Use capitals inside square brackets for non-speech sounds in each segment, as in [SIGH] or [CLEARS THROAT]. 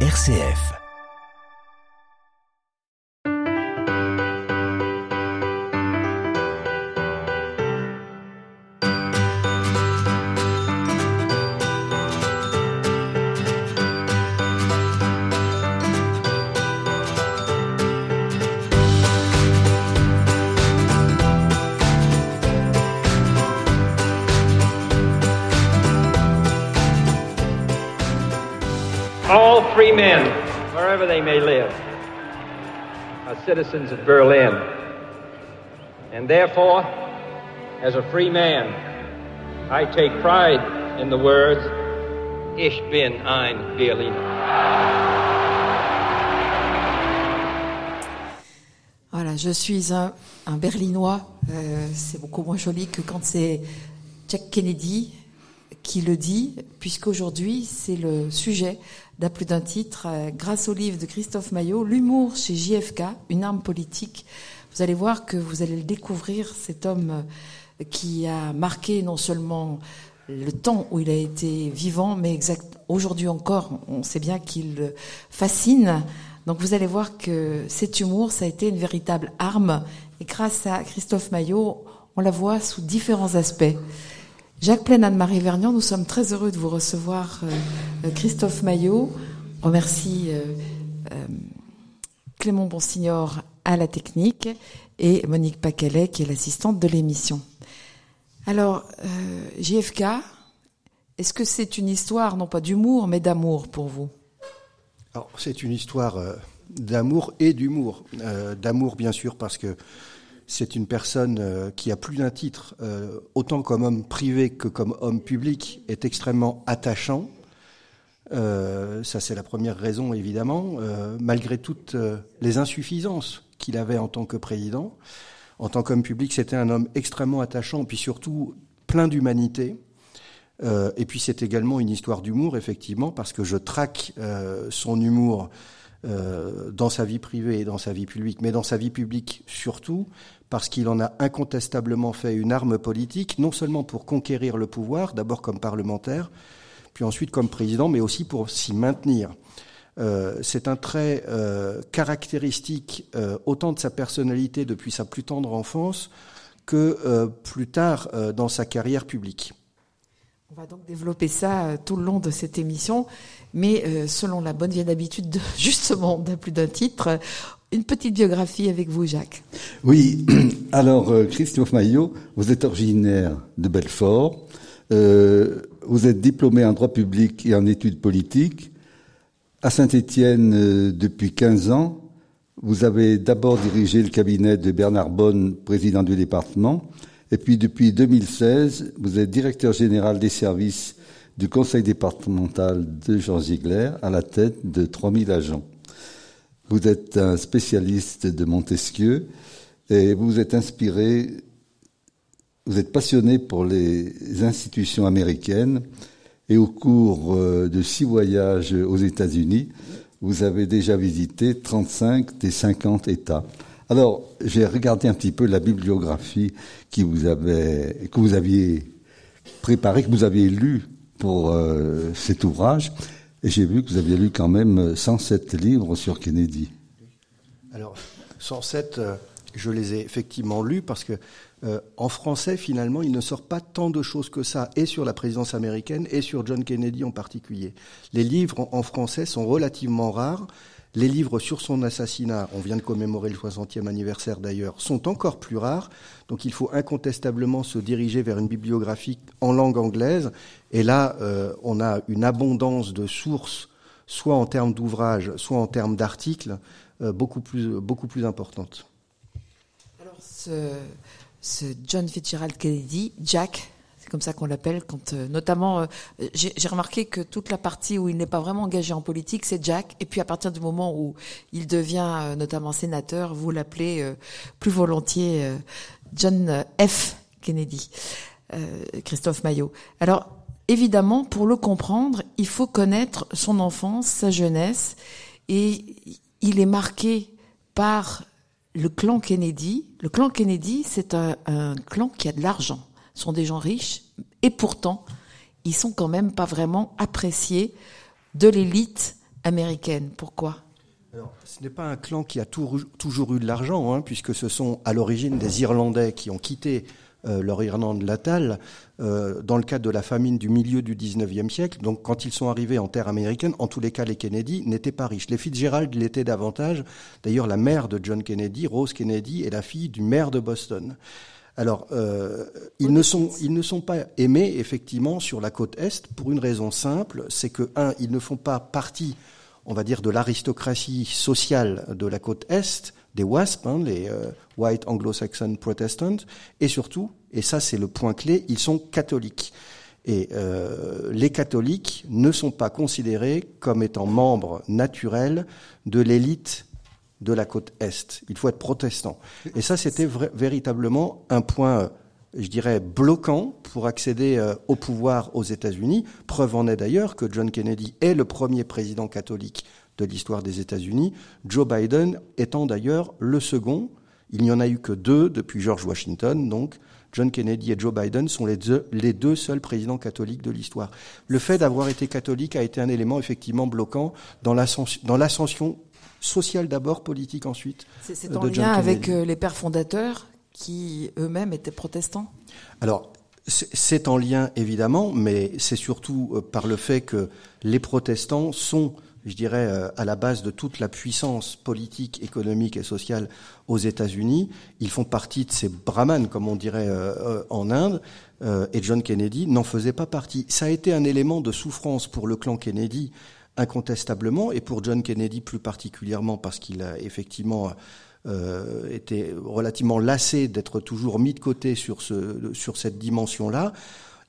RCF. They may live, are citizens of Berlin. And therefore, as a free man, I take pride in the words, Ich bin ein Berliner. Voilà, je suis un, un Berlinois. Euh, c'est beaucoup moins joli que quand c'est Jack Kennedy qui le dit, puisqu'aujourd'hui c'est le sujet d'un plus d'un titre, euh, grâce au livre de Christophe Maillot, L'humour chez JFK, une arme politique. Vous allez voir que vous allez le découvrir, cet homme euh, qui a marqué non seulement le temps où il a été vivant, mais exact, aujourd'hui encore, on sait bien qu'il fascine. Donc vous allez voir que cet humour, ça a été une véritable arme. Et grâce à Christophe Maillot, on la voit sous différents aspects. Jacques Plaine, Anne-Marie Vernion, nous sommes très heureux de vous recevoir, euh, Christophe Maillot. On remercie euh, euh, Clément Bonsignor à la technique et Monique Pacalet qui est l'assistante de l'émission. Alors, euh, JFK, est-ce que c'est une histoire, non pas d'humour, mais d'amour pour vous? C'est une histoire euh, d'amour et d'humour. Euh, d'amour, bien sûr, parce que c'est une personne euh, qui a plus d'un titre, euh, autant comme homme privé que comme homme public, est extrêmement attachant. Euh, ça, c'est la première raison, évidemment, malgré toutes les insuffisances qu'il avait en tant que président. En tant qu'homme public, c'était un homme extrêmement attachant, puis surtout plein d'humanité. Et puis c'est également une histoire d'humour, effectivement, parce que je traque son humour dans sa vie privée et dans sa vie publique, mais dans sa vie publique surtout, parce qu'il en a incontestablement fait une arme politique, non seulement pour conquérir le pouvoir, d'abord comme parlementaire, puis ensuite comme président, mais aussi pour s'y maintenir. Euh, c'est un trait euh, caractéristique euh, autant de sa personnalité depuis sa plus tendre enfance que plus tard dans sa carrière publique. On va donc développer ça tout le long de cette émission, mais selon la bonne vieille habitude, de, [LAUGHS] justement, d'un plus d'un titre, une petite biographie avec vous, Jacques. Oui, [CLEARS THROAT] alors euh, Christophe Maillot, vous êtes originaire de Belfort, euh, vous êtes diplômé en droit public et en études politiques. À Saint-Étienne euh, depuis 15 ans, vous avez d'abord dirigé le cabinet de Bernard Bonne, président du département, et puis depuis 2016, vous êtes directeur général des services du conseil départemental de Jean Ziegler à la tête de 3000 agents. Vous êtes un spécialiste de Montesquieu et vous êtes inspiré, vous êtes passionné pour les institutions américaines et au cours euh, de six voyages aux États-Unis, vous avez déjà visité 35 des 50 États. Alors, j'ai regardé un petit peu la bibliographie qui vous avait, que vous aviez préparée, que vous aviez lue pour euh, cet ouvrage, et j'ai vu que vous aviez lu quand même 107 livres sur Kennedy. Alors, 107, euh, je les ai effectivement lus parce que euh, en français, finalement, il ne sort pas tant de choses que ça, et sur la présidence américaine, et sur John Kennedy en particulier. Les livres en français sont relativement rares. Les livres sur son assassinat, on vient de commémorer le 60e anniversaire d'ailleurs, sont encore plus rares. Donc il faut incontestablement se diriger vers une bibliographie en langue anglaise. Et là, euh, on a une abondance de sources, soit en termes d'ouvrages, soit en termes d'articles, euh, beaucoup, plus, beaucoup plus importante. Alors, ce, John Fitzgerald Kennedy, Jack, comme ça qu'on l'appelle, quand euh, notamment, euh, j'ai remarqué que toute la partie où il n'est pas vraiment engagé en politique, c'est Jack. Et puis à partir du moment où il devient euh, notamment sénateur, vous l'appelez plus volontiers John F. Kennedy, Christophe Maillot. Alors évidemment, pour le comprendre, il faut connaître son enfance, sa jeunesse, et il est marqué par le clan Kennedy. Le clan Kennedy, c'est un clan qui a de l'argent. Sont des gens riches, et pourtant, ils sont quand même pas vraiment appréciés de l'élite américaine. Pourquoi? Ce n'est pas un clan qui a toujours eu de l'argent, hein, puisque ce sont à l'origine des Irlandais qui ont quitté euh, leur Irlande latale euh, dans le cadre de la famine du milieu du 19e siècle. Donc quand ils sont arrivés en terre américaine, en tous les cas les Kennedy n'étaient pas riches. Les Fitzgerald l'étaient davantage. D'ailleurs la mère de John Kennedy, Rose Kennedy, est la fille du maire de Boston. Alors, euh, ils, ne sont, ils ne sont pas aimés, effectivement, sur la côte Est, pour une raison simple, c'est que, un, ils ne font pas partie, on va dire, de l'aristocratie sociale de la côte Est, des WASP, hein, les euh, White Anglo-Saxon Protestants, et surtout, et ça c'est le point clé, ils sont catholiques. Et euh, les catholiques ne sont pas considérés comme étant membres naturels de l'élite de la côte Est. Il faut être protestant. Et ça, c'était véritablement un point, je dirais, bloquant pour accéder euh, au pouvoir aux États-Unis. Preuve en est d'ailleurs que John Kennedy est le premier président catholique de l'histoire des États-Unis, Joe Biden étant d'ailleurs le second. Il n'y en a eu que deux depuis George Washington, donc John Kennedy et Joe Biden sont les deux, les deux seuls présidents catholiques de l'histoire. Le fait d'avoir été catholique a été un élément effectivement bloquant dans l'ascension sociale d'abord, politique ensuite. C'est en lien avec euh, les pères fondateurs qui eux-mêmes étaient protestants Alors, c'est en lien évidemment, mais c'est surtout euh, par le fait que les protestants sont je dirais, euh, à la base de toute la puissance politique, économique et sociale aux États-Unis. Ils font partie de ces brahmanes, comme on dirait euh, en Inde, euh, et John Kennedy n'en faisait pas partie. Ça a été un élément de souffrance pour le clan Kennedy, incontestablement, et pour John Kennedy plus particulièrement, parce qu'il a effectivement été relativement lassé d'être toujours mis de côté sur, ce, sur cette dimension-là.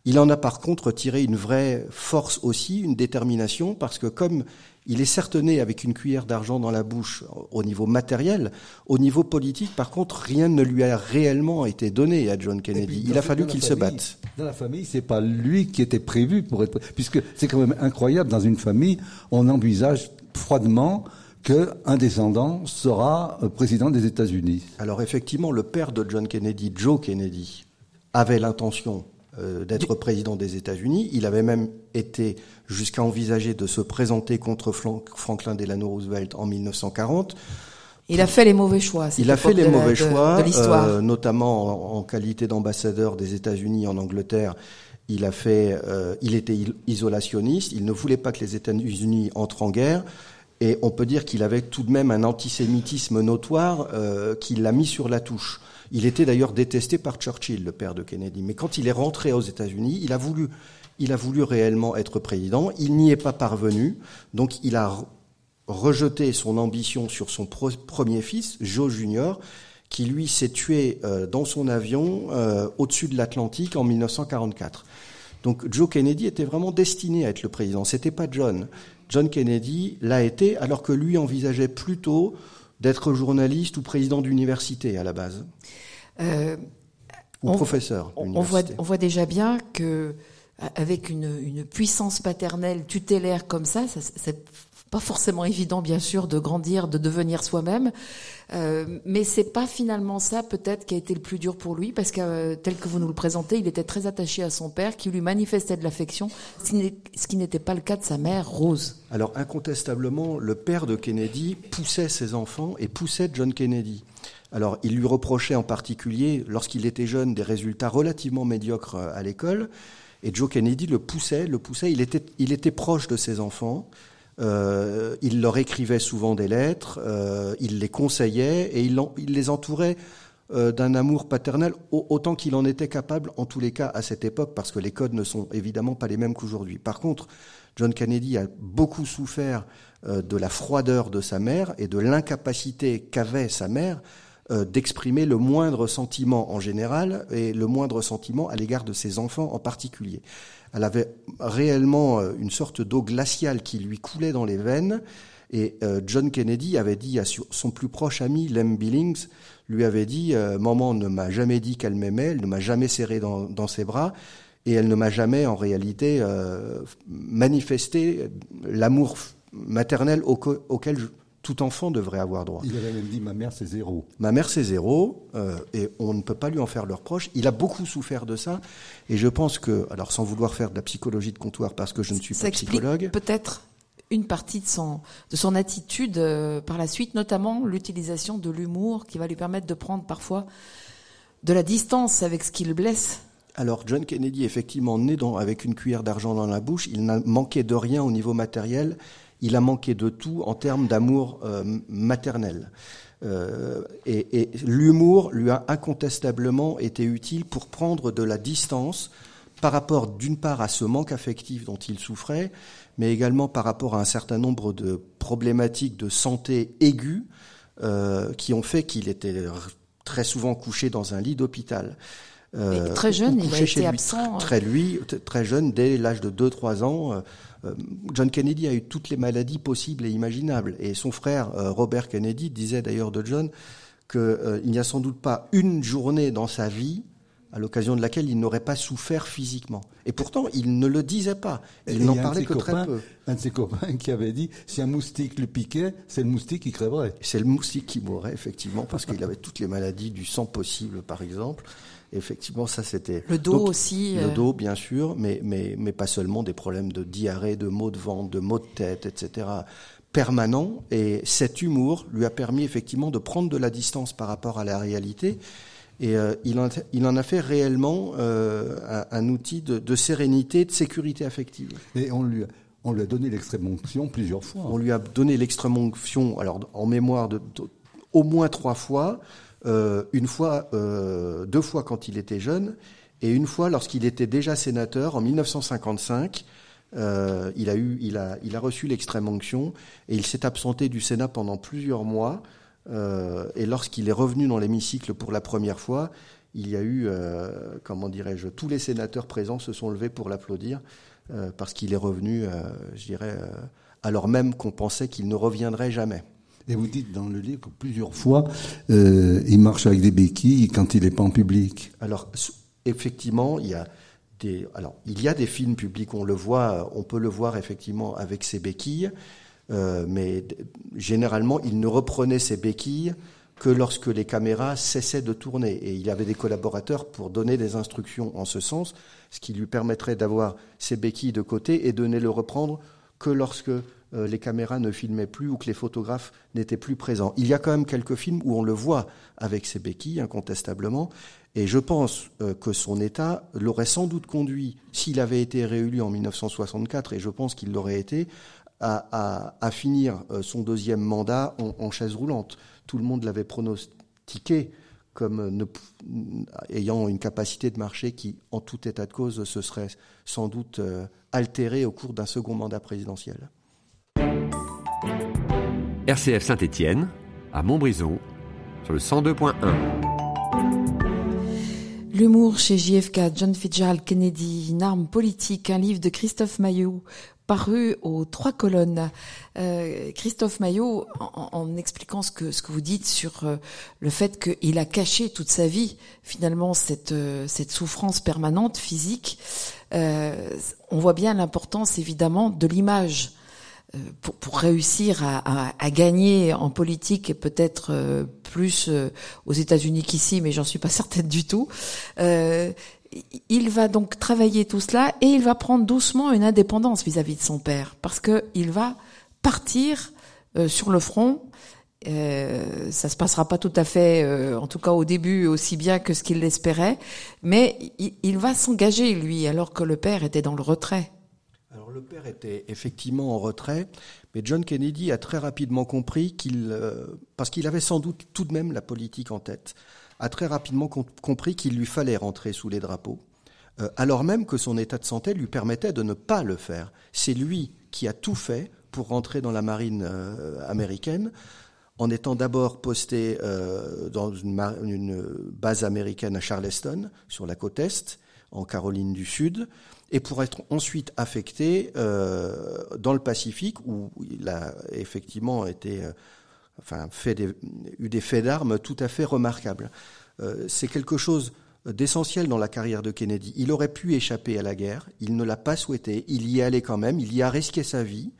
Il en a par contre tiré une vraie force aussi, une détermination, parce que comme il est certes né avec une cuillère d'argent dans la bouche au niveau matériel. Au niveau politique, par contre, rien ne lui a réellement été donné à John Kennedy. Il a fallu qu'il se batte. Dans la famille, c'est pas lui qui était prévu pour être, puisque c'est quand même incroyable dans une famille, on envisage froidement qu'un descendant sera euh, président des États-Unis. Alors effectivement, le père de John Kennedy, Joe Kennedy, avait l'intention euh, d'être président des États-Unis. Il avait même été jusqu'à envisager de se présenter contre Franklin Delano Roosevelt en 1940. Il a fait les mauvais choix. Il a fait les mauvais choix, euh, notamment en, qualité d'ambassadeur des États-Unis en Angleterre. Il a fait, euh, il était isolationniste. Il ne voulait pas que les États-Unis entrent en guerre. Et on peut dire qu'il avait tout de même un antisémitisme notoire euh, qui l'a mis sur la touche. Il était d'ailleurs détesté par Churchill, le père de Kennedy. Mais quand il est rentré aux États-Unis, il a voulu, il a voulu réellement être président. Il n'y est pas parvenu. Donc il a rejeté son ambition sur son premier fils, Joe Jr., qui lui s'est tué euh, dans son avion euh, au-dessus de l'Atlantique en 1944. Donc Joe Kennedy était vraiment destiné à être le président. C'était pas John. John Kennedy l'a été, alors que lui envisageait plutôt d'être journaliste ou président d'université à la base. Euh, ou professeur. On voit, on voit déjà bien que avec une, une puissance paternelle tutélaire comme ça, ça pas forcément évident, bien sûr, de grandir, de devenir soi-même, euh, mais c'est pas finalement ça peut-être qui a été le plus dur pour lui, parce que euh, tel que vous nous le présentez, il était très attaché à son père, qui lui manifestait de l'affection, ce qui n'était pas le cas de sa mère, Rose. Alors incontestablement, le père de Kennedy poussait ses enfants et poussait John Kennedy. Alors il lui reprochait en particulier, lorsqu'il était jeune, des résultats relativement médiocres euh, à l'école. Et Joe Kennedy le poussait, le poussait. Il était, il était proche de ses enfants. Euh, il leur écrivait souvent des lettres, euh, il les conseillait et il, les entourait euh, d'un amour paternel autant qu'il en était capable, en tous les cas à cette époque, parce que les codes ne sont évidemment pas les mêmes qu'aujourd'hui. Par contre, John Kennedy a beaucoup souffert euh, de la froideur de sa mère et de l'incapacité qu'avait sa mère euh, d'exprimer le moindre sentiment en général et le moindre sentiment à l'égard de ses enfants en particulier. Elle avait réellement euh, une sorte d'eau glaciale qui lui coulait dans les veines. Et euh, John Kennedy avait dit à son plus proche ami, Lem Billings, lui avait dit Maman ne m'a jamais dit qu'elle m'aimait, elle ne m'a jamais serré dans, ses bras, et elle ne m'a jamais en réalité manifesté l'amour maternel auquel je, tout enfant devrait avoir droit. Il avait même dit ma mère c'est zéro. Ma mère c'est zéro euh, et on ne peut pas lui en faire leur reproche. Il a beaucoup souffert de ça et je pense que, alors sans vouloir faire de la psychologie de comptoir parce que je ne suis pas psychologue, peut-être une partie de son, de son attitude euh, par la suite, notamment l'utilisation de l'humour qui va lui permettre de prendre parfois de la distance avec ce qui le blesse. Alors John Kennedy, effectivement, né dans, avec une cuillère d'argent dans la bouche, il n'a manqué de rien au niveau matériel, il a manqué de tout en termes d'amour euh, maternel. Euh, et, et l'humour lui a incontestablement été utile pour prendre de la distance par rapport d'une part à ce manque affectif dont il souffrait, mais également par rapport à un certain nombre de problématiques de santé aiguës euh, qui ont fait qu'il était très souvent couché dans un lit d'hôpital. Euh, très jeune, il a été absent. Très, lui, très jeune, dès l'âge de 2-3 ans. Euh, euh, John Kennedy a eu toutes les maladies possibles et imaginables. Et son frère, euh, Robert Kennedy, disait d'ailleurs de John qu'il n'y a sans doute pas une journée dans sa vie à l'occasion de laquelle il n'aurait pas souffert physiquement. Et pourtant, il ne le disait pas. Il n'en parlait que très peu. Un de ses copains qui avait dit, si un moustique le piquait, c'est le moustique qui crèverait. C'est le moustique qui mourrait, effectivement, parce qu'il avait toutes les maladies du sang possible, par exemple. Effectivement, ça c'était... Le dos aussi. Le euh. dos, bien sûr, mais, mais, mais pas seulement des problèmes de diarrhée, de maux de ventre, de maux de tête, etc permanent et cet humour lui a permis effectivement de prendre de la distance par rapport à la réalité et euh, il, en, il, en, a fait réellement euh, un, un, outil de, de, sérénité, de sécurité affective. Et on lui, on lui a donné l'extrême onction plusieurs fois. On lui a donné l'extrême onction, alors en mémoire de, de, au moins trois fois. Euh, une fois, euh, deux fois quand il était jeune, et une fois lorsqu'il était déjà sénateur en 1955. Euh, il a eu, il a, il a reçu l'extrême onction et il s'est absenté du Sénat pendant plusieurs mois. Euh, et lorsqu'il est revenu dans l'hémicycle pour la première fois, il y a eu, comment dirais-je, tous les sénateurs présents se sont levés pour l'applaudir parce qu'il est revenu, je dirais, alors même qu'on pensait qu'il ne reviendrait jamais. Et vous dites dans le livre plusieurs fois, il marche avec des béquilles quand il n'est pas en public. Alors, effectivement, il y a des, alors, il y a des films publics, on le voit, on peut le voir effectivement avec ses béquilles. Euh, mais généralement, il ne reprenait ses béquilles que lorsque les caméras cessaient de tourner. Et il avait des collaborateurs pour donner des instructions en ce sens, ce qui lui permettrait d'avoir ses béquilles de côté et de ne le reprendre que lorsque euh, les caméras ne filmaient plus ou que les photographes n'étaient plus présents. Il y a quand même quelques films où on le voit avec ses béquilles, incontestablement, et je pense euh, que son état l'aurait sans doute conduit, s'il avait été réélu en 1964, et je pense qu'il l'aurait été, à, finir euh, son deuxième mandat en, chaise roulante. Tout le monde l'avait pronostiqué comme ayant une capacité de marché qui, en tout état de cause, se serait sans doute altérée au cours d'un second mandat présidentiel. RCF Saint-Étienne, à Montbrison, sur le 102.1. L'humour chez JFK, John Fitzgerald Kennedy, une arme politique, un livre de Christophe Maillot, paru aux trois colonnes. Euh, Christophe Maillot, en, expliquant ce que, ce que vous dites sur euh, le fait qu'il a caché toute sa vie, finalement, cette, euh, cette souffrance permanente physique, on voit bien l'importance, évidemment, de l'image. Euh, pour, pour, réussir à, à, à, gagner en politique et peut-être euh, plus aux États-Unis qu'ici, mais j'en suis pas [LAUGHS] certaine du tout il va donc travailler tout cela et il va prendre doucement une indépendance vis-à-vis -vis de son père parce que il va partir euh, sur le front. Euh, ça se passera pas tout à fait, euh, en tout cas au début, aussi bien que ce qu'il l'espérait, mais il va s'engager lui, alors que le père était dans le retrait. Le père était effectivement en retrait, mais John Kennedy a très rapidement compris qu'il, euh, parce qu'il avait sans doute tout de même la politique en tête a très rapidement compris qu'il lui fallait rentrer sous les drapeaux, euh, alors même que son état de santé lui permettait de ne pas le faire. C'est lui qui a tout fait pour rentrer dans la marine euh, américaine, en étant d'abord posté dans une, base américaine à Charleston, sur la côte est, en Caroline du Sud, et pour être ensuite affecté euh, dans le Pacifique, où il a effectivement été enfin, fait des, eu des faits d'armes tout à fait remarquables. Euh, c'est quelque chose d'essentiel dans la carrière de Kennedy. Il aurait pu échapper à la guerre, il ne l'a pas souhaité, il y est allé quand même, il y a risqué sa vie,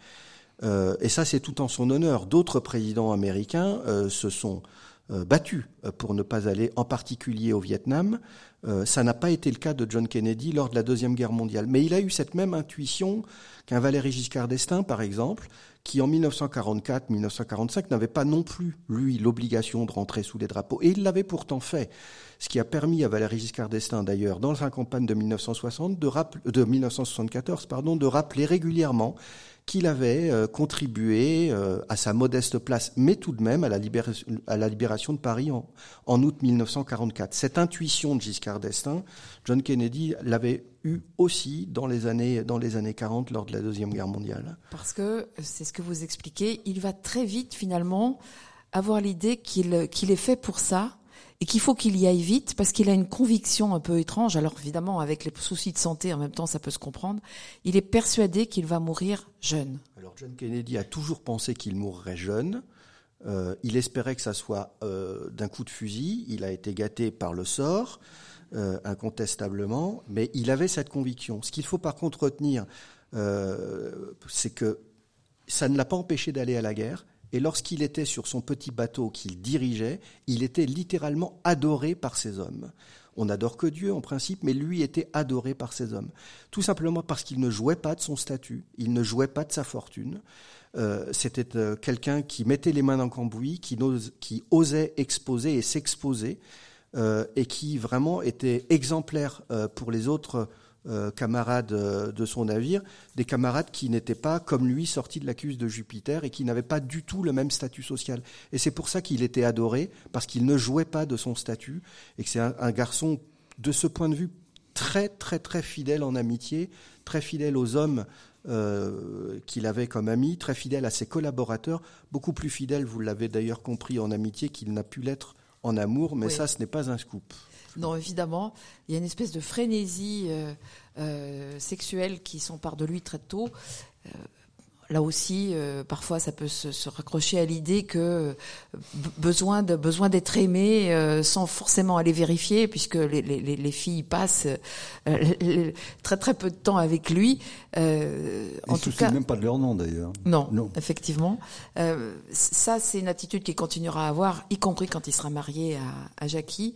euh, et ça c'est tout en son honneur. D'autres présidents américains euh, se sont euh, battus pour ne pas aller en particulier au Vietnam, Euh, ça n'a pas été le cas de John Kennedy lors de la Deuxième Guerre mondiale. Mais il a eu cette même intuition qu'un Valéry Giscard d'Estaing, par exemple, qui en 1944-1945 n'avait pas non plus, lui, l'obligation de rentrer sous les drapeaux. Et il l'avait pourtant fait. Ce qui a permis à Valéry Giscard d'Estaing, d'ailleurs, dans sa campagne de 1960, de, de 1974, pardon, de rappeler régulièrement qu'il avait euh, contribué euh, à sa modeste place, mais tout de même à la, libération, de Paris en, août 1944. Cette intuition de Giscard d'Estaing, John Kennedy l'avait eu aussi dans les années dans les années 40 lors de la deuxième guerre mondiale. Parce que c'est ce que vous expliquez, il va très vite finalement avoir l'idée qu'il est fait pour ça et qu'il faut qu'il y aille vite parce qu'il a une conviction un peu étrange. Alors évidemment, avec les soucis de santé, en même temps, ça peut se comprendre. Il est persuadé qu'il va mourir jeune. Alors John Kennedy a toujours pensé qu'il mourrait jeune. Euh, il espérait que ça soit euh, d'un coup de fusil. Il a été gâté par le sort, euh, incontestablement, mais il avait cette conviction. Ce qu'il faut par contre retenir, c'est que ça ne l'a pas empêché d'aller à la guerre. Et lorsqu'il était sur son petit bateau qu'il dirigeait, il était littéralement adoré par ses hommes. On n'adore que Dieu en principe, mais lui était adoré par ses hommes. Tout simplement parce qu'il ne jouait pas de son statut, il ne jouait pas de sa fortune. Euh, C'était euh, quelqu'un qui mettait les mains dans le cambouis, qui, osait exposer et s'exposer, euh, et qui vraiment était exemplaire pour les autres euh, camarades euh, de son navire, des camarades qui n'étaient pas, comme lui, sortis de l'accuse de Jupiter et qui n'avaient pas du tout le même statut social. Et c'est pour ça qu'il était adoré, parce qu'il ne jouait pas de son statut, et que c'est un, un, garçon, de ce point de vue, très, très, très fidèle en amitié, très fidèle aux hommes euh, qu'il avait comme amis, très fidèle à ses collaborateurs, beaucoup plus fidèle, vous l'avez d'ailleurs compris, en amitié qu'il n'a pu l'être en amour, mais oui. ça, ce n'est pas un scoop. Non, évidemment, il y a une espèce de frénésie euh, euh, sexuelle qui s'empare de lui très tôt. Euh, là aussi, euh, parfois, ça peut se, se raccrocher à l'idée que besoin de besoin d'être aimé euh, sans forcément aller vérifier, puisque les, les, les filles passent euh, [LAUGHS] très très peu de temps avec lui. en tout cas, même pas de leur nom d'ailleurs. Non, non, effectivement. ça, c'est une attitude qu'il continuera à avoir, y compris quand il sera marié à, à Jackie.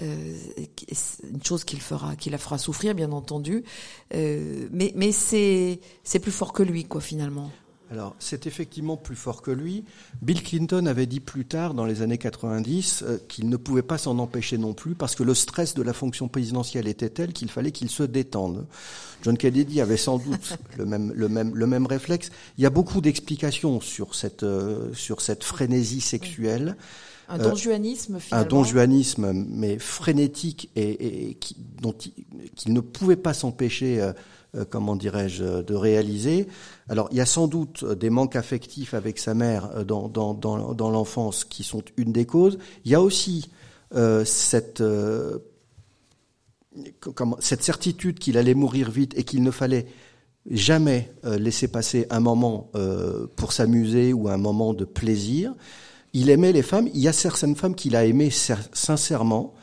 Une chose qu'il fera, qui la fera souffrir, bien entendu. mais mais c'est c'est plus fort que lui, quoi, finalement. Alors, c'est effectivement plus fort que lui. Bill Clinton avait dit plus tard, dans les années 90, euh, qu'il ne pouvait pas s'en empêcher non plus, parce que le stress de la fonction présidentielle était tel qu'il fallait qu'il se détende. John Kennedy avait sans doute [LAUGHS] le même, le même, le même réflexe. Il y a beaucoup d'explications sur cette, euh, sur cette frénésie sexuelle. Un donjuanisme, finalement. Un donjuanisme, mais frénétique et, et qui, dont il, qu'il ne pouvait pas s'empêcher, euh, euh, comment dirais-je, de réaliser. Alors, il y a sans doute des manques affectifs avec sa mère dans, l'enfance qui sont une des causes. Il y a aussi euh, cette, euh, cette certitude qu'il allait mourir vite et qu'il ne fallait jamais euh, laisser passer un moment euh, pour s'amuser ou un moment de plaisir. Il aimait les femmes. Il y a certaines femmes qu'il a aimées sincèrement.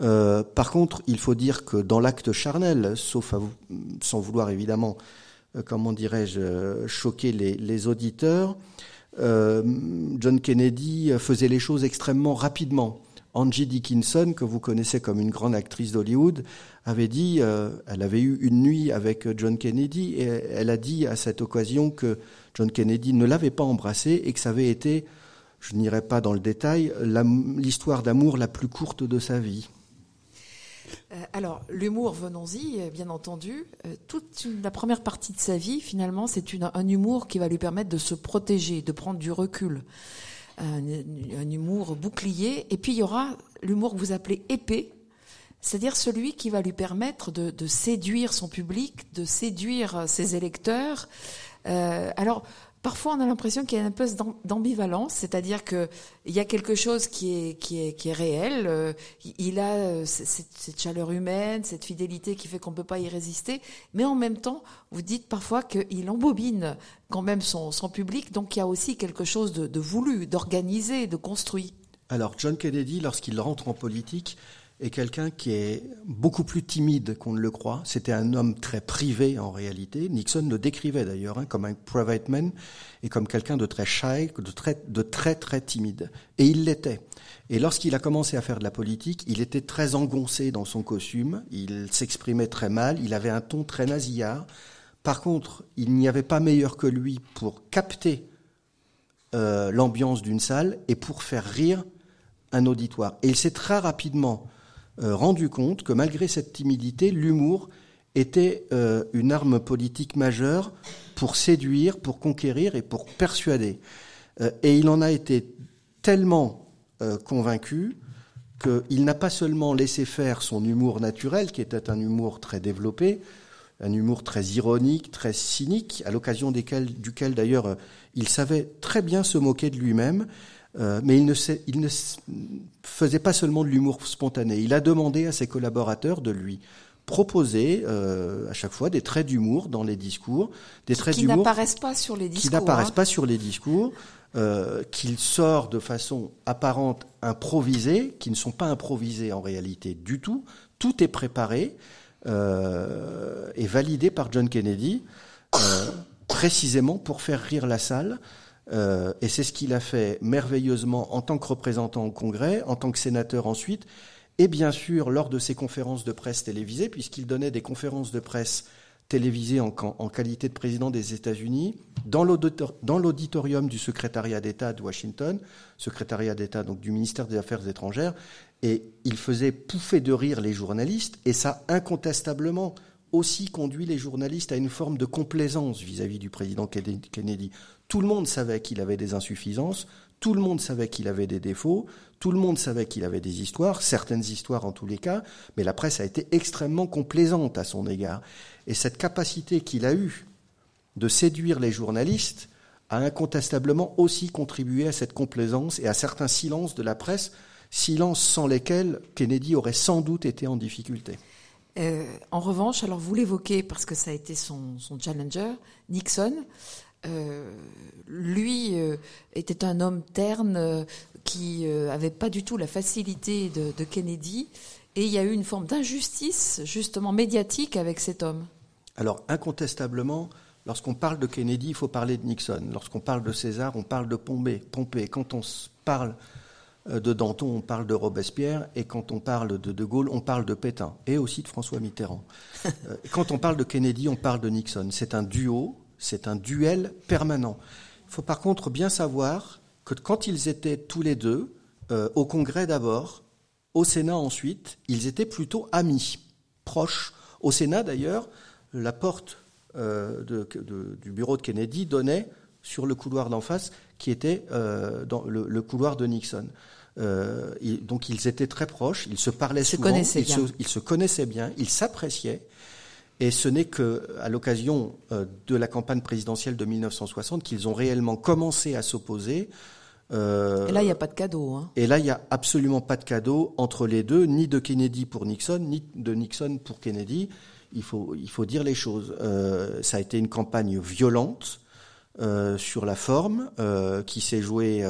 Euh, par contre, il faut dire que dans l'acte charnel, sauf à, sans vouloir évidemment, euh, comment dirais-je, choquer les, auditeurs, euh, John Kennedy faisait les choses extrêmement rapidement. Angie Dickinson, que vous connaissez comme une grande actrice d'Hollywood, avait dit, euh, elle avait eu une nuit avec John Kennedy et elle a dit à cette occasion que John Kennedy ne l'avait pas embrassée et que ça avait été je n'irai pas dans le détail, l'histoire d'amour la plus courte de sa vie. Euh, alors, l'humour, venons-y, bien entendu. Euh, toute une, la première partie de sa vie, finalement, c'est un humour qui va lui permettre de se protéger, de prendre du recul. Un, humour bouclier. Et puis, il y aura l'humour que vous appelez épais, c'est-à-dire celui qui va lui permettre de, de, séduire son public, de séduire ses électeurs. Euh, alors, Parfois, on a l'impression qu'il y a un peu d'ambivalence, c'est-à-dire que il y a quelque chose qui est qui est qui est réel. Euh, il a cette, cette, chaleur humaine, cette fidélité qui fait qu'on peut pas y résister, mais en même temps, vous dites parfois qu'il embobine quand même son, son public, donc il y a aussi quelque chose de voulu, d'organisé, de construit. Alors, John Kennedy, lorsqu'il rentre en politique, est quelqu'un qui est beaucoup plus timide qu'on ne le croit. C'était un homme très privé en réalité. Nixon le décrivait d'ailleurs hein, comme un private man et comme quelqu'un de très shy, de très, de très très timide. Et il l'était. Et lorsqu'il a commencé à faire de la politique, il était très engoncé dans son costume, il s'exprimait très mal, il avait un ton très nasillard. Par contre, il n'y avait pas meilleur que lui pour capter euh, l'ambiance d'une salle et pour faire rire un auditoire. Et il s'est très rapidement rendu compte que malgré cette timidité, l'humour était euh, une arme politique majeure pour séduire, pour conquérir et pour persuader. Euh, et il en a été tellement convaincu qu'il n'a pas seulement laissé faire son humour naturel, qui était un humour très développé, un humour très ironique, très cynique, à l'occasion duquel d'ailleurs il savait très bien se moquer de lui-même, euh, mais il ne, il ne, faisait pas seulement de l'humour spontané. Il a demandé à ses collaborateurs de lui proposer euh, à chaque fois des traits d'humour dans les discours, des traits qui n'apparaissent pas sur les discours, qui n'apparaissent hein. pas sur les discours, euh, qu'il sort de façon apparente improvisée, qui ne sont pas improvisés en réalité du tout. Tout est préparé euh, et validé par John Kennedy euh, précisément pour faire rire la salle. Euh, et c'est ce qu'il a fait merveilleusement en tant que représentant au Congrès, en tant que sénateur ensuite, et bien sûr lors de ses conférences de presse télévisées, puisqu'il donnait des conférences de presse télévisées en, qualité de président des États-Unis, dans l'auditorium du secrétariat d'État de Washington, secrétariat d'État donc du ministère des Affaires étrangères, et il faisait pouffer de rire les journalistes, et ça incontestablement aussi conduit les journalistes à une forme de complaisance vis-à-vis du président Kennedy. Tout le monde savait qu'il avait des insuffisances, tout le monde savait qu'il avait des défauts, tout le monde savait qu'il avait des histoires, certaines histoires en tous les cas, mais la presse a été extrêmement complaisante à son égard. Et cette capacité qu'il a eue de séduire les journalistes a incontestablement aussi contribué à cette complaisance et à certains silences de la presse, silences sans lesquels Kennedy aurait sans doute été en difficulté. Euh, en revanche, alors vous l'évoquez parce que ça a été son challenger, Nixon. Euh, lui euh, était un homme terne qui avait pas du tout la facilité de, Kennedy, et il y a eu une forme d'injustice justement médiatique avec cet homme. Alors incontestablement, lorsqu'on parle de Kennedy, il faut parler de Nixon. Lorsqu'on parle de César, on parle de Pompée. Pompée. Quand on parle de Danton, on parle de Robespierre, et quand on parle de De Gaulle, on parle de Pétain, et aussi de François Mitterrand. [LAUGHS] quand on parle de Kennedy, on parle de Nixon. C'est un duo c'est un duel permanent. Il faut par contre bien savoir que quand ils étaient tous les deux, euh, au Congrès d'abord, au Sénat ensuite, ils étaient plutôt amis, proches. Au Sénat d'ailleurs, la porte euh, du bureau de Kennedy donnait sur le couloir d'en face, qui était euh, dans le, couloir de Nixon. donc ils étaient très proches, ils se parlaient souvent, ils, ils se connaissaient bien, ils s'appréciaient. Et ce n'est que à l'occasion euh, de la campagne présidentielle de 1960 qu'ils ont réellement commencé à s'opposer. Euh, et là, il n'y a pas de cadeau. Hein. Et là, il n'y a absolument pas de cadeau entre les deux, ni de Kennedy pour Nixon, ni de Nixon pour Kennedy. Il faut, il faut dire les choses. Euh, ça a été une campagne violente euh, sur la forme, euh, qui s'est jouée,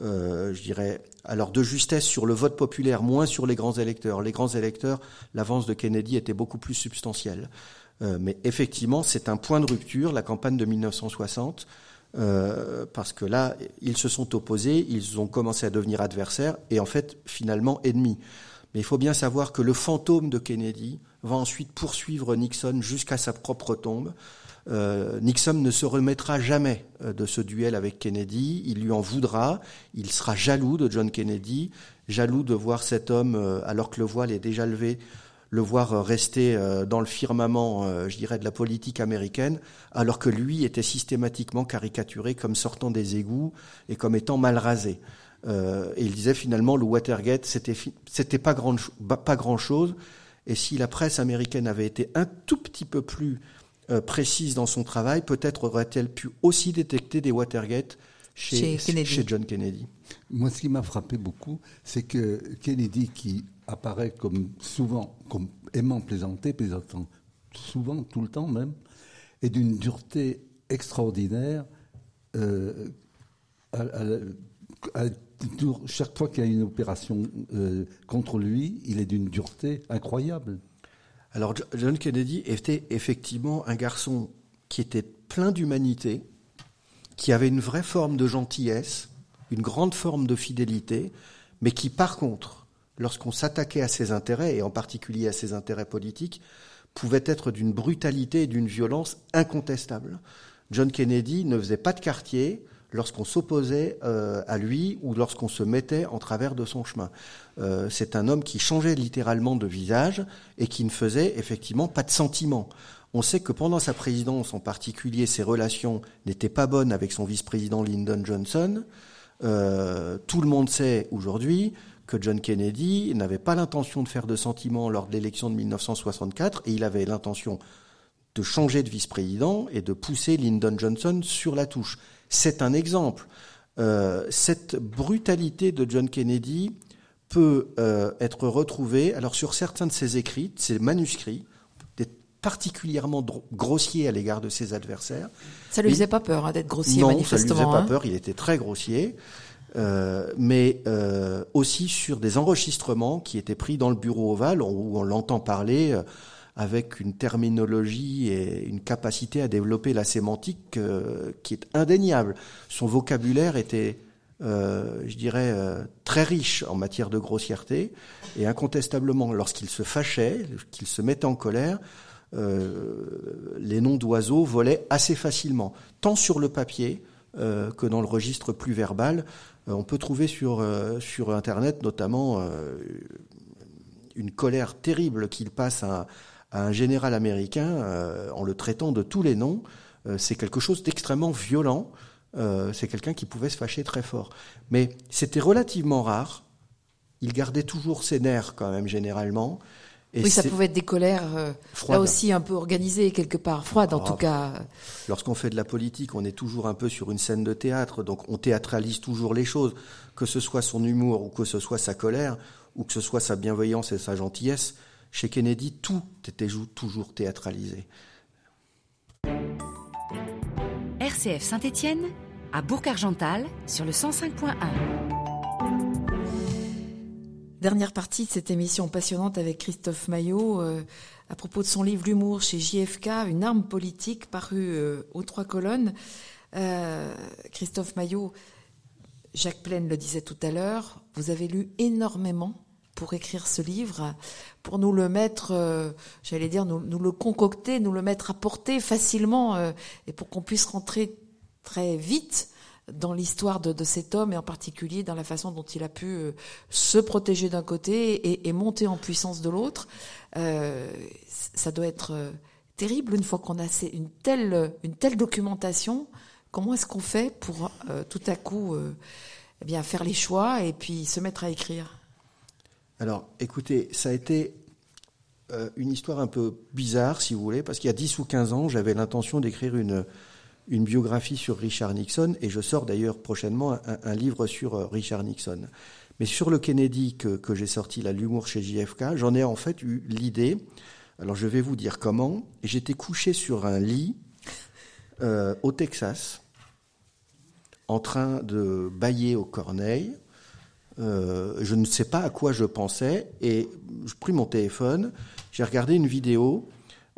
je dirais, alors de justesse sur le vote populaire, moins sur les grands électeurs. Les grands électeurs, l'avance de Kennedy était beaucoup plus substantielle. Euh, mais effectivement, c'est un point de rupture, la campagne de 1960, euh, parce que là, ils se sont opposés, ils ont commencé à devenir adversaires, et en fait, finalement, ennemis. Mais il faut bien savoir que le fantôme de Kennedy va ensuite poursuivre Nixon jusqu'à sa propre tombe. Euh, Nixon ne se remettra jamais euh, de ce duel avec Kennedy. Il lui en voudra. Il sera jaloux de John Kennedy, jaloux de voir cet homme, euh, alors que le voile est déjà levé, le voir rester dans le firmament, je dirais, de la politique américaine, alors que lui était systématiquement caricaturé comme sortant des égouts et comme étant mal rasé. et il disait finalement le Watergate, c'était pas grand chose. Et si la presse américaine avait été un tout petit peu plus précise dans son travail, peut-être aurait-elle pu aussi détecter des Watergate chez, chez, John Kennedy. Moi, ce qui m'a frappé beaucoup, c'est que Kennedy, qui apparaît comme souvent, comme aimant plaisanter, plaisantant souvent, tout le temps même, est d'une dureté extraordinaire, euh, chaque fois qu'il y a une opération euh, contre lui, il est d'une dureté incroyable. Alors John Kennedy était effectivement un garçon qui était plein d'humanité, qui avait une vraie forme de gentillesse, une grande forme de fidélité, mais qui par contre, lorsqu'on s'attaquait à ses intérêts, et en particulier à ses intérêts politiques, pouvait être d'une brutalité et d'une violence incontestable. John Kennedy ne faisait pas de quartier, lorsqu'on s'opposait euh, à lui ou lorsqu'on se mettait en travers de son chemin. Euh, c'est un homme qui changeait littéralement de visage et qui ne faisait effectivement pas de sentiments. On sait que pendant sa présidence en particulier, ses relations n'étaient pas bonnes avec son vice-président Lyndon Johnson. Euh, tout le monde sait aujourd'hui que John Kennedy n'avait pas l'intention de faire de sentiments lors de l'élection de 1964 et il avait l'intention de changer de vice-président et de pousser Lyndon Johnson sur la touche. C'est un exemple. Euh, cette brutalité de John Kennedy peut euh, être retrouvée, alors sur certains de ses écrits, ses manuscrits, particulièrement grossier à l'égard de ses adversaires. Ça lui faisait pas peur hein, d'être grossier, non, manifestement. ça lui faisait pas hein. peur. Il était très grossier, euh, mais euh, aussi sur des enregistrements qui étaient pris dans le bureau ovale où on l'entend parler euh, avec une terminologie et une capacité à développer la sémantique euh, qui est indéniable. Son vocabulaire était, euh, je dirais, euh, très riche en matière de grossièreté, et incontestablement, lorsqu'il se fâchait, qu'il se mettait en colère, les noms d'oiseaux volaient assez facilement, tant sur le papier que dans le registre plus verbal. on peut trouver sur, sur Internet notamment une colère terrible qu'il passe à, à un général américain euh, en le traitant de tous les noms, euh, c'est quelque chose d'extrêmement violent. Euh, c'est quelqu'un qui pouvait se fâcher très fort. Mais c'était relativement rare. Il gardait toujours ses nerfs quand même généralement. Et oui, ça pouvait être des colères là aussi un peu organisées quelque part, froides en ah, tout cas. Lorsqu'on fait de la politique, on est toujours un peu sur une scène de théâtre, donc on théâtralise toujours les choses, que ce soit son humour ou que ce soit sa colère ou que ce soit sa bienveillance et sa gentillesse. Chez Kennedy, tout était toujours théâtralisé. RCF Saint-Étienne, à Bourg-Argental, sur le 105.1. Dernière partie de cette émission passionnante avec Christophe Maillot euh, à propos de son livre L'humour chez JFK, une arme politique paru euh, aux trois colonnes. Euh, Christophe Maillot, Jacques Plaine le disait tout à l'heure, vous avez lu énormément pour écrire ce livre, pour nous le mettre, euh, j'allais dire, nous, le concocter, nous le mettre à portée facilement, euh, et pour qu'on puisse rentrer très vite dans l'histoire de, cet homme et en particulier dans la façon dont il a pu euh, se protéger d'un côté et, et, monter en puissance de l'autre. ça doit être terrible une fois qu'on a une telle, une telle documentation. Comment est-ce qu'on fait pour tout à coup eh bien faire les choix et puis se mettre à écrire? Alors, écoutez, ça a été euh, une histoire un peu bizarre, si vous voulez, parce qu'il y a 10 ou 15 ans, j'avais l'intention d'écrire une, biographie sur Richard Nixon, et je sors d'ailleurs prochainement un, livre sur euh, Richard Nixon. Mais sur le Kennedy que, que j'ai sorti, là, l'humour chez JFK, j'en ai en fait eu l'idée. Alors je vais vous dire comment. J'étais couché sur un lit euh, au Texas, en train de bailler au Corneille. Euh, je ne sais pas à quoi je pensais et je pris mon téléphone, j'ai regardé une vidéo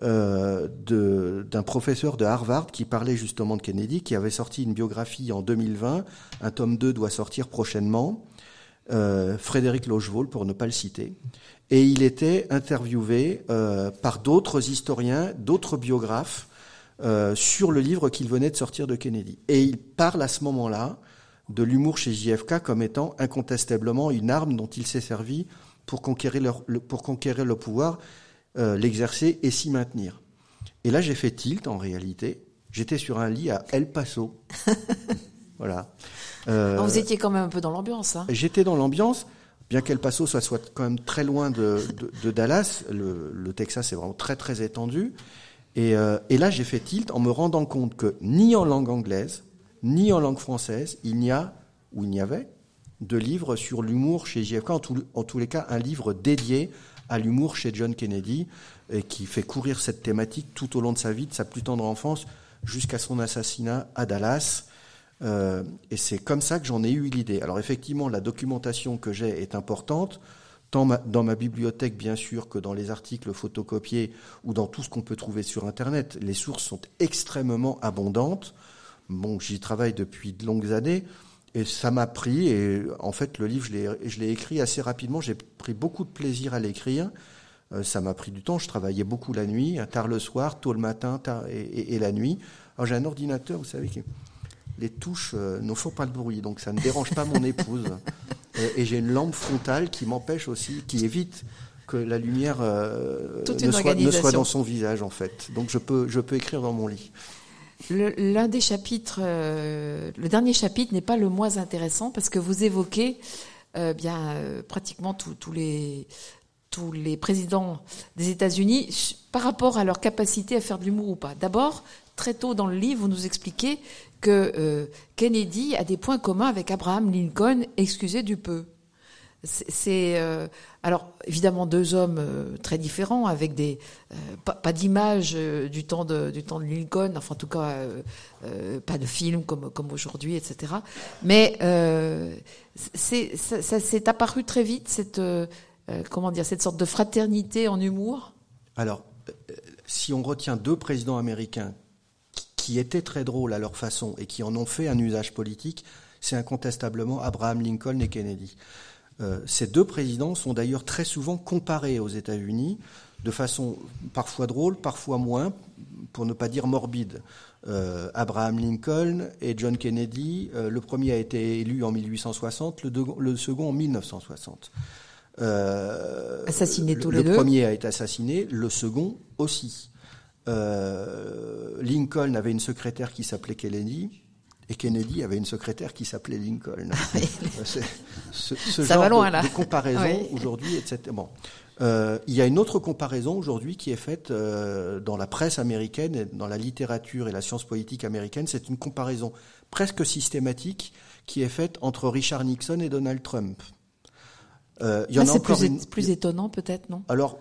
euh, d'un professeur de Harvard qui parlait justement de Kennedy, qui avait sorti une biographie en 2020, un tome 2 doit sortir prochainement, euh, Frédéric Lochevault pour ne pas le citer, et il était interviewé par d'autres historiens, d'autres biographes sur le livre qu'il venait de sortir de Kennedy. Et il parle à ce moment-là de l'humour chez JFK comme étant incontestablement une arme dont il s'est servi pour conquérir, le, pour conquérir le pouvoir, euh, l'exercer et s'y maintenir. Et là, j'ai fait tilt en réalité. J'étais sur un lit à El Paso. [LAUGHS] voilà. Euh, vous étiez quand même un peu dans l'ambiance. Hein J'étais dans l'ambiance, bien qu'El Paso soit, soit quand même très loin de, de, de Dallas. Le, le, Texas est vraiment très très étendu. Et, euh, et là, j'ai fait tilt en me rendant compte que ni en langue anglaise, ni en langue française, il n'y a, ou il n'y avait, de livre sur l'humour chez JFK, en, tous les cas un livre dédié à l'humour chez John Kennedy, et qui fait courir cette thématique tout au long de sa vie, de sa plus tendre enfance, jusqu'à son assassinat à Dallas. Euh, et c'est comme ça que j'en ai eu l'idée. Alors effectivement, la documentation que j'ai est importante, tant dans ma bibliothèque bien sûr que dans les articles photocopiés ou dans tout ce qu'on peut trouver sur Internet. Les sources sont extrêmement abondantes. Bon, j'y travaille depuis de longues années. Et ça m'a pris, et en fait le livre, je l'ai écrit assez rapidement, j'ai pris beaucoup de plaisir à l'écrire. Euh, ça m'a pris du temps, je travaillais beaucoup la nuit, tard le soir, tôt le matin tard et, et, la nuit. Alors j'ai un ordinateur, vous savez, les touches euh, ne font pas de bruit, donc ça ne dérange pas mon épouse. [LAUGHS] Euh, et j'ai une lampe frontale qui m'empêche aussi, qui évite que la lumière ne soit, ne, soit, dans son visage en fait. Donc je peux, je peux écrire dans mon lit. L'un des chapitres, euh, le dernier chapitre n'est pas le moins intéressant parce que vous évoquez euh, bien euh, pratiquement tous les tous les présidents des États-Unis par rapport à leur capacité à faire de l'humour ou pas. D'abord, très tôt dans le livre, vous nous expliquez que Kennedy a des points communs avec Abraham Lincoln, excusez du peu. C'est euh, alors évidemment deux hommes euh, très différents avec des euh, pas, d'image du temps de du temps de Lincoln, enfin en tout cas pas de film comme comme aujourd'hui, etc. Mais c'est ça, s'est apparu très vite cette comment dire cette sorte de fraternité en humour. Alors si on retient deux présidents américains qui étaient très drôles à leur façon et qui en ont fait un usage politique, c'est incontestablement Abraham Lincoln et Kennedy. Euh, ces deux présidents sont d'ailleurs très souvent comparés aux États-Unis, de façon parfois drôle, parfois moins, pour ne pas dire morbide. Euh, Abraham Lincoln et John Kennedy, euh, le premier a été élu en 1860, le, second en 1960. Assassinés tous les deux. Le premier a été assassiné, le second aussi. Lincoln avait une secrétaire qui s'appelait Kennedy. Et Kennedy avait une secrétaire qui s'appelait Lincoln. ce, Ça genre loin, de, là. de, comparaison aujourd'hui, etc. Bon. Euh, il y a une autre comparaison aujourd'hui qui est faite euh, dans la presse américaine, et dans la littérature et la science politique américaine. C'est une comparaison presque systématique qui est faite entre Richard Nixon et Donald Trump. Euh, y en c'est plus, plus, étonnant peut-être, non? Alors,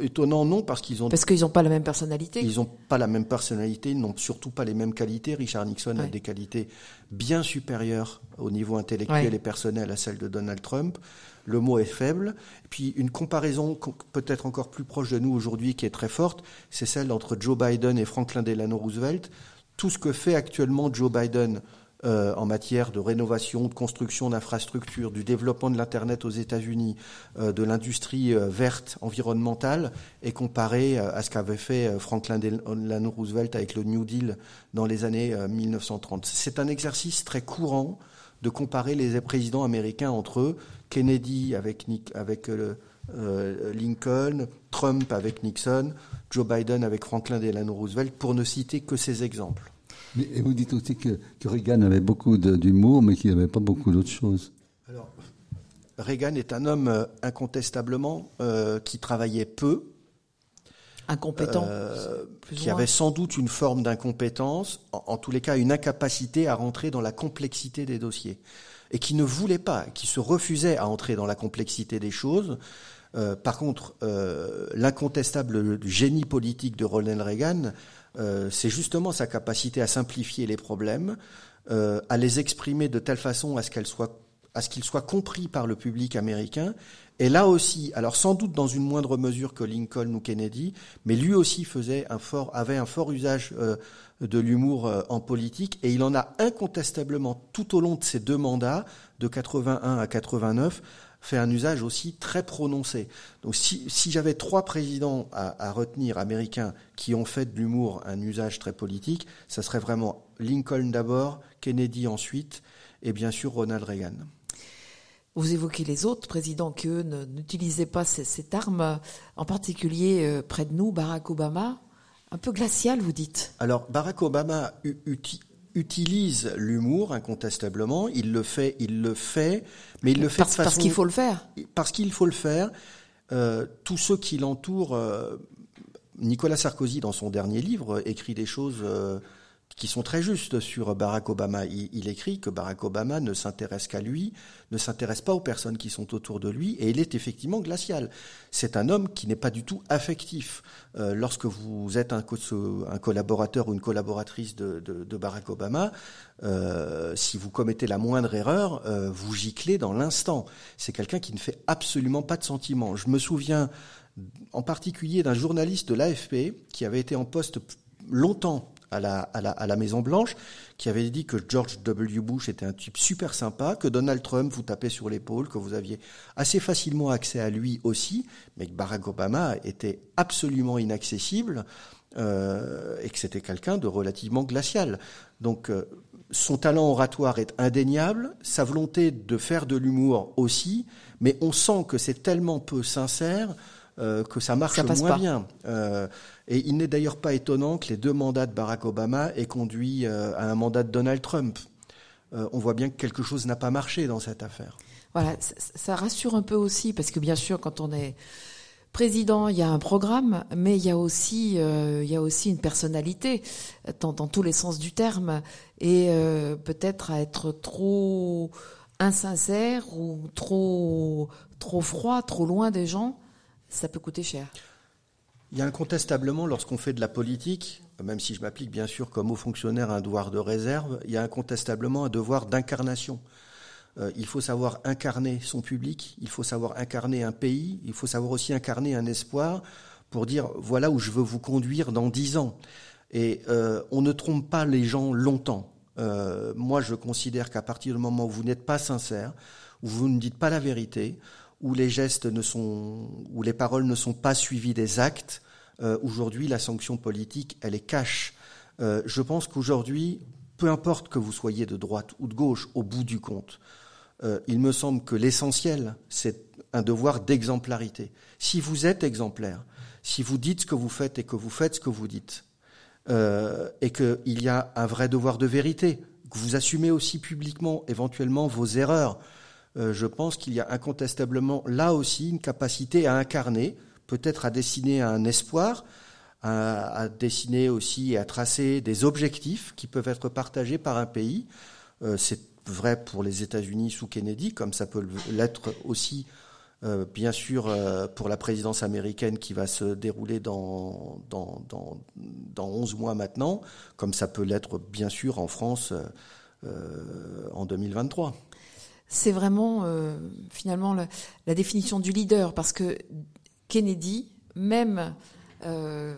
étonnant non, parce qu'ils ont... Parce qu'ils n'ont pas la même personnalité. Ils n'ont pas la même personnalité, ils n'ont surtout pas les mêmes qualités. Richard Nixon a des qualités bien supérieures au niveau intellectuel et personnel à celles de Donald Trump. Le mot est faible. Puis une comparaison peut-être encore plus proche de nous aujourd'hui qui est très forte, c'est celle entre Joe Biden et Franklin Delano Roosevelt. Tout ce que fait actuellement Joe Biden euh, en matière de rénovation, de construction d'infrastructures, du développement de l'Internet aux États-Unis, euh, de l'industrie euh, verte, environnementale, est comparé à ce qu'avait fait Franklin Delano Roosevelt avec le New Deal dans les années 1930. C'est un exercice très courant de comparer les présidents américains entre eux, Kennedy avec, avec Lincoln, Trump avec Nixon, Joe Biden avec Franklin Delano Roosevelt, pour ne citer que ces exemples. Et vous dites aussi que, Reagan avait beaucoup d'humour, mais qu'il n'avait pas beaucoup d'autres choses. Alors, Reagan est un homme euh, incontestablement euh, qui travaillait peu. Incompétent. Euh, qui avait sans doute une forme d'incompétence, en, tous les cas une incapacité à rentrer dans la complexité des dossiers. Et qui ne voulait pas, qui se refusait à entrer dans la complexité des choses. par contre, l'incontestable génie politique de Ronald Reagan euh, c'est justement sa capacité à simplifier les problèmes, euh, à les exprimer de telle façon à ce qu'elles soient à ce qu'il soit compris par le public américain. Et là aussi, alors sans doute dans une moindre mesure que Lincoln ou Kennedy, mais lui aussi faisait un fort, avait un fort usage euh, de l'humour en politique, et il en a incontestablement tout au long de ses deux mandats, de 81 à 89, fait un usage aussi très prononcé. Donc si, si j'avais trois présidents à, à, retenir américains qui ont fait de l'humour un usage très politique, ça serait vraiment Lincoln d'abord, Kennedy ensuite, et bien sûr Ronald Reagan. Vous évoquez les autres présidents qui, eux, n'utilisaient pas cette arme, en particulier euh, près de nous, Barack Obama, un peu glacial, vous dites. Alors, Barack Obama utilise l'humour incontestablement. Il le fait, il le fait, mais il le fait parce, parce qu'il faut le faire. Parce qu'il faut le faire. Euh, tous ceux qui l'entourent, euh, Nicolas Sarkozy dans son dernier livre écrit des choses euh, qui sont très justes sur Barack Obama. Il, écrit que Barack Obama ne s'intéresse qu'à lui, ne s'intéresse pas aux personnes qui sont autour de lui, et il est effectivement glacial. C'est un homme qui n'est pas du tout affectif. Euh, lorsque vous êtes un, collaborateur ou une collaboratrice de Barack Obama, euh, si vous commettez la moindre erreur, euh, vous giclez dans l'instant. C'est quelqu'un qui ne fait absolument pas de sentiments. Je me souviens en particulier d'un journaliste de l'AFP qui avait été en poste longtemps à la, à la, à la Maison Blanche, qui avait dit que George W. Bush était un type super sympa, que Donald Trump vous tapait sur l'épaule, que vous aviez assez facilement accès à lui aussi, mais que Barack Obama était absolument inaccessible euh, et que c'était quelqu'un de relativement glacial. Donc euh, son talent oratoire est indéniable, sa volonté de faire de l'humour aussi, mais on sent que c'est tellement peu sincère euh, que ça marche moins bien. Euh, et il n'est d'ailleurs pas étonnant que les deux mandats de Barack Obama aient conduit euh, à un mandat de Donald Trump. on voit bien que quelque chose n'a pas marché dans cette affaire. Voilà, ça, rassure un peu aussi, parce que bien sûr, quand on est président, il y a un programme, mais il y a aussi, il y a aussi une personnalité, dans, dans, tous les sens du terme, et peut-être à être trop insincère ou trop, trop froid, trop loin des gens ça peut coûter cher. Il y a incontestablement, lorsqu'on fait de la politique, même si je m'applique bien sûr comme haut fonctionnaire un devoir de réserve, il y a incontestablement un devoir d'incarnation. Euh, il faut savoir incarner son public, il faut savoir incarner un pays, il faut savoir aussi incarner un espoir pour dire voilà où je veux vous conduire dans dix ans. Et euh, on ne trompe pas les gens longtemps. Euh, moi, je considère qu'à partir du moment où vous n'êtes pas sincère, où vous ne dites pas la vérité, où les gestes ne sont, où les paroles ne sont pas suivies des actes. Euh, aujourd'hui, la sanction politique, elle est cache. Euh, je pense qu'aujourd'hui, peu importe que vous soyez de droite ou de gauche, au bout du compte, euh, il me semble que l'essentiel, c'est un devoir d'exemplarité. Si vous êtes exemplaire, si vous dites ce que vous faites et que vous faites ce que vous dites, et qu'il y a un vrai devoir de vérité, que vous assumez aussi publiquement éventuellement vos erreurs, je pense qu'il y a incontestablement là aussi une capacité à incarner, peut-être à dessiner un espoir, à, dessiner aussi et à tracer des objectifs qui peuvent être partagés par un pays. Euh, c'est vrai pour les États-Unis sous Kennedy, comme ça peut l'être aussi, euh, bien sûr, pour la présidence américaine qui va se dérouler dans, dans, dans, dans 11 mois maintenant, comme ça peut l'être, bien sûr, en France en 2023 c'est vraiment euh, finalement la, définition du leader, parce que Kennedy, même euh,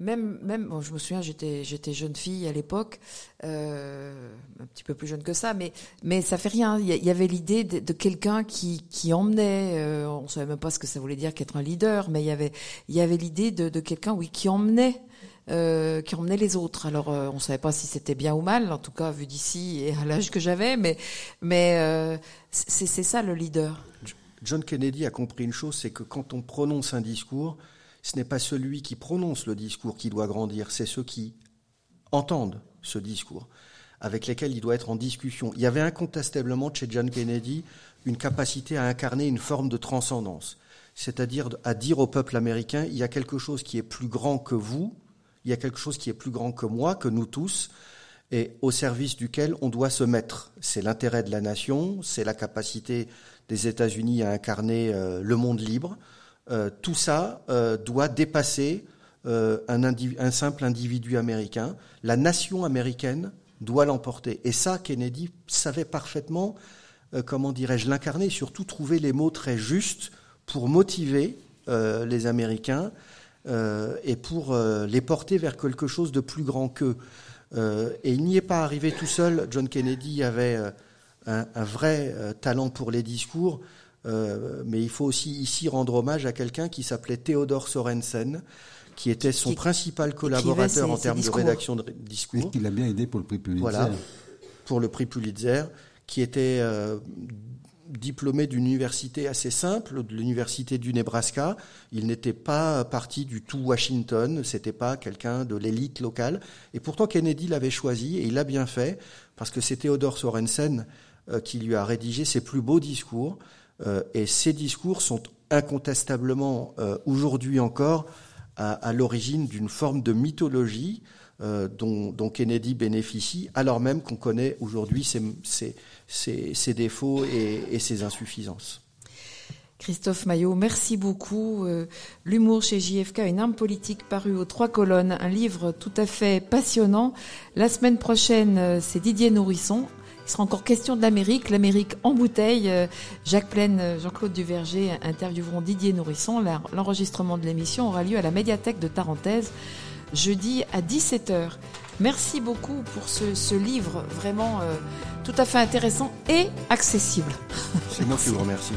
même même bon, je me souviens j'étais j'étais jeune fille à l'époque euh, un petit peu plus jeune que ça mais mais ça fait rien il y, avait l'idée de, quelqu'un qui qui emmenait euh, on savait même pas ce que ça voulait dire qu'être un leader mais il y avait il y avait l'idée de, quelqu'un oui qui emmenait euh, qui emmenait les autres. Alors, euh, on savait pas si c'était bien ou mal, en tout cas vu d'ici et à l'âge que j'avais, mais mais euh, c'est ça le leader. John Kennedy a compris une chose, c'est que quand on prononce un discours, ce n'est pas celui qui prononce le discours qui doit grandir, c'est ceux qui entendent ce discours, avec lesquels il doit être en discussion. Il y avait incontestablement chez John Kennedy une capacité à incarner une forme de transcendance, c'est-à-dire à dire au peuple américain, il y a quelque chose qui est plus grand que vous, il y a quelque chose qui est plus grand que moi, que nous tous, et au service duquel on doit se mettre. C'est l'intérêt de la nation, c'est la capacité des États-Unis à incarner euh, le monde libre. Euh, tout ça euh, doit dépasser un, simple individu américain. La nation américaine doit l'emporter. Et ça, Kennedy savait parfaitement, comment dirais-je, l'incarner, surtout trouver les mots très justes pour motiver les Américains et pour les porter vers quelque chose de plus grand qu'eux. Et il n'y est pas arrivé tout seul. John Kennedy avait un, un, vrai talent pour les discours, mais il faut aussi ici rendre hommage à quelqu'un qui s'appelait Theodore Sorensen, qui était son principal collaborateur en termes de rédaction de discours. Et qui l'a bien aidé pour le prix Pulitzer. Voilà, pour le prix Pulitzer, qui était diplômé d'une université assez simple, de l'université du Nebraska. Il n'était pas parti du tout Washington, c'était pas quelqu'un de l'élite locale. Et pourtant Kennedy l'avait choisi et il l'a bien fait parce que c'est Theodore Sorensen euh, qui lui a rédigé ses plus beaux discours. Euh, et ces discours sont incontestablement euh, aujourd'hui encore à, l'origine d'une forme de mythologie euh, dont, Kennedy bénéficie, alors même qu'on connaît aujourd'hui ses, défauts et, ses insuffisances. Christophe Maillot, merci beaucoup. Euh, L'humour chez JFK, une arme politique parue aux trois colonnes, un livre tout à fait passionnant. La semaine prochaine, euh, c'est Didier Nourrisson. Il sera encore question de l'Amérique, l'Amérique en bouteille. Euh, Jacques Plaine, Jean-Claude Duverger intervieweront Didier Nourrisson. L'enregistrement de l'émission aura lieu à la médiathèque de Tarentaise jeudi à 17h. Merci beaucoup pour ce, ce livre vraiment euh, tout à fait intéressant et accessible. C'est moi qui vous remercie.